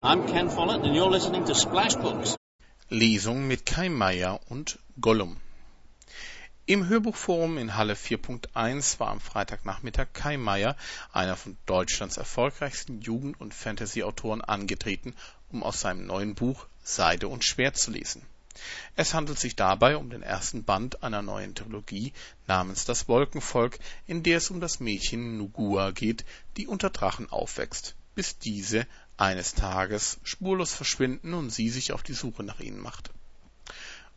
I'm Ken Follett and you're listening to Splash Books. Lesung mit Kai Meier und Gollum. Im Hörbuchforum in Halle 4.1 war am Freitagnachmittag Kai Meier, einer von Deutschlands erfolgreichsten Jugend- und Fantasy-Autoren, angetreten, um aus seinem neuen Buch Seide und Schwert zu lesen. Es handelt sich dabei um den ersten Band einer neuen Trilogie namens Das Wolkenvolk, in der es um das Mädchen Nugua geht, die unter Drachen aufwächst, bis diese eines Tages spurlos verschwinden und sie sich auf die Suche nach ihnen macht.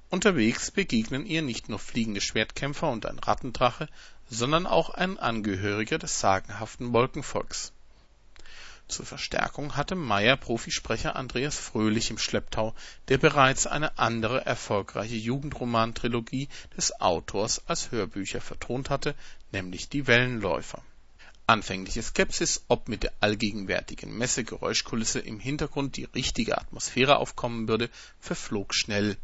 Unterwegs begegnen ihr nicht nur fliegende Schwertkämpfer und ein Rattendrache, sondern auch ein Angehöriger des sagenhaften Wolkenvolks. Zur Verstärkung hatte Meyer Profisprecher Andreas Fröhlich im Schlepptau, der bereits eine andere erfolgreiche Jugendromantrilogie des Autors als Hörbücher vertont hatte, nämlich Die Wellenläufer Anfängliche Skepsis, ob mit der allgegenwärtigen Messe-Geräuschkulisse im Hintergrund die richtige Atmosphäre aufkommen würde, verflog schnell.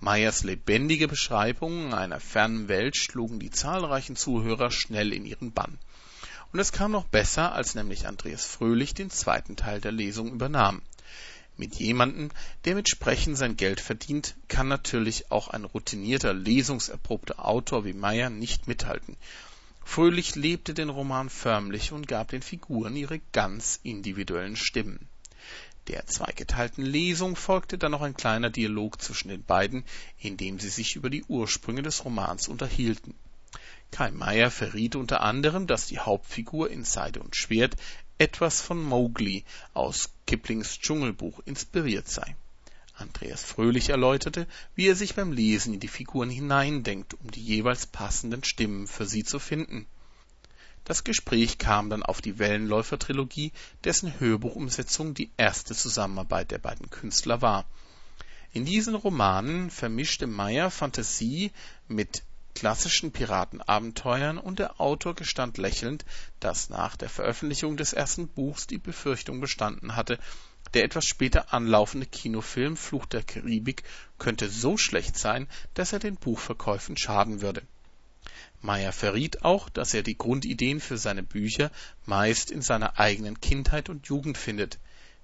Meyers lebendige Beschreibungen einer fernen Welt schlugen die zahlreichen Zuhörer schnell in ihren Bann. Und es kam noch besser, als nämlich Andreas Fröhlich den zweiten Teil der Lesung übernahm. Mit jemandem, der mit Sprechen sein Geld verdient, kann natürlich auch ein routinierter, lesungserprobter Autor wie Meyer nicht mithalten. Fröhlich lebte den Roman förmlich und gab den Figuren ihre ganz individuellen Stimmen. Der zweigeteilten Lesung folgte dann noch ein kleiner Dialog zwischen den beiden, in dem sie sich über die Ursprünge des Romans unterhielten. Kai Meier verriet unter anderem, dass die Hauptfigur in Seide und Schwert etwas von Mowgli aus Kiplings Dschungelbuch inspiriert sei Andreas Fröhlich erläuterte, wie er sich beim Lesen in die Figuren hineindenkt, um die jeweils passenden Stimmen für sie zu finden. Das Gespräch kam dann auf die Wellenläufer-Trilogie, dessen Hörbuchumsetzung die erste Zusammenarbeit der beiden Künstler war. In diesen Romanen vermischte Meyer Fantasie mit klassischen Piratenabenteuern und der Autor gestand lächelnd, dass nach der Veröffentlichung des ersten Buchs die Befürchtung bestanden hatte der etwas später anlaufende Kinofilm Fluch der Karibik könnte so schlecht sein, dass er den Buchverkäufen schaden würde. Meyer verriet auch, dass er die Grundideen für seine Bücher meist in seiner eigenen Kindheit und Jugend findet.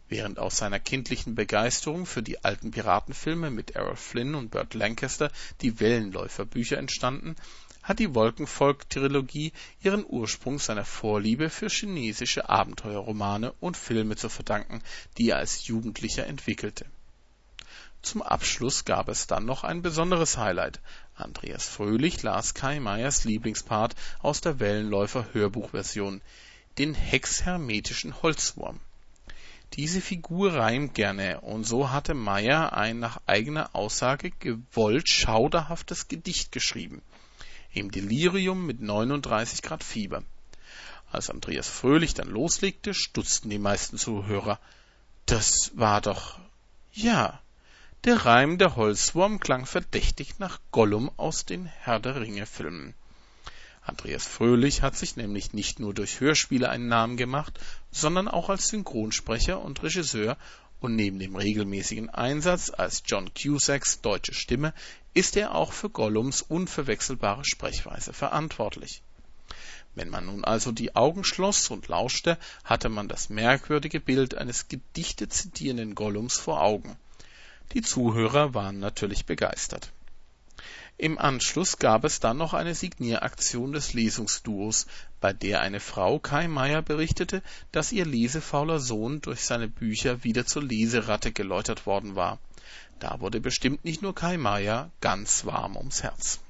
Während aus seiner kindlichen Begeisterung für die alten Piratenfilme mit Errol Flynn und Burt Lancaster die Wellenläufer-Bücher entstanden hat die Wolkenvolk-Trilogie ihren Ursprung seiner Vorliebe für chinesische Abenteuerromane und Filme zu verdanken, die er als Jugendlicher entwickelte. Zum Abschluss gab es dann noch ein besonderes Highlight. Andreas Fröhlich las Kai Meyers Lieblingspart aus der Wellenläufer-Hörbuchversion, den hexhermetischen Holzwurm. Diese Figur reimt gerne, und so hatte Meyer ein nach eigener Aussage gewollt schauderhaftes Gedicht geschrieben im Delirium mit 39 Grad Fieber. Als Andreas Fröhlich dann loslegte, stutzten die meisten Zuhörer. Das war doch. Ja. Der Reim der Holzwurm klang verdächtig nach Gollum aus den Herr der Ringe Filmen. Andreas Fröhlich hat sich nämlich nicht nur durch Hörspiele einen Namen gemacht, sondern auch als Synchronsprecher und Regisseur und neben dem regelmäßigen Einsatz als John Cusacks deutsche Stimme ist er auch für Gollums unverwechselbare Sprechweise verantwortlich. Wenn man nun also die Augen schloss und lauschte, hatte man das merkwürdige Bild eines Gedichte zitierenden Gollums vor Augen. Die Zuhörer waren natürlich begeistert im Anschluss gab es dann noch eine Signieraktion des Lesungsduos, bei der eine Frau Kai Meier berichtete, dass ihr lesefauler Sohn durch seine Bücher wieder zur Leseratte geläutert worden war. Da wurde bestimmt nicht nur Kai Meier ganz warm ums Herz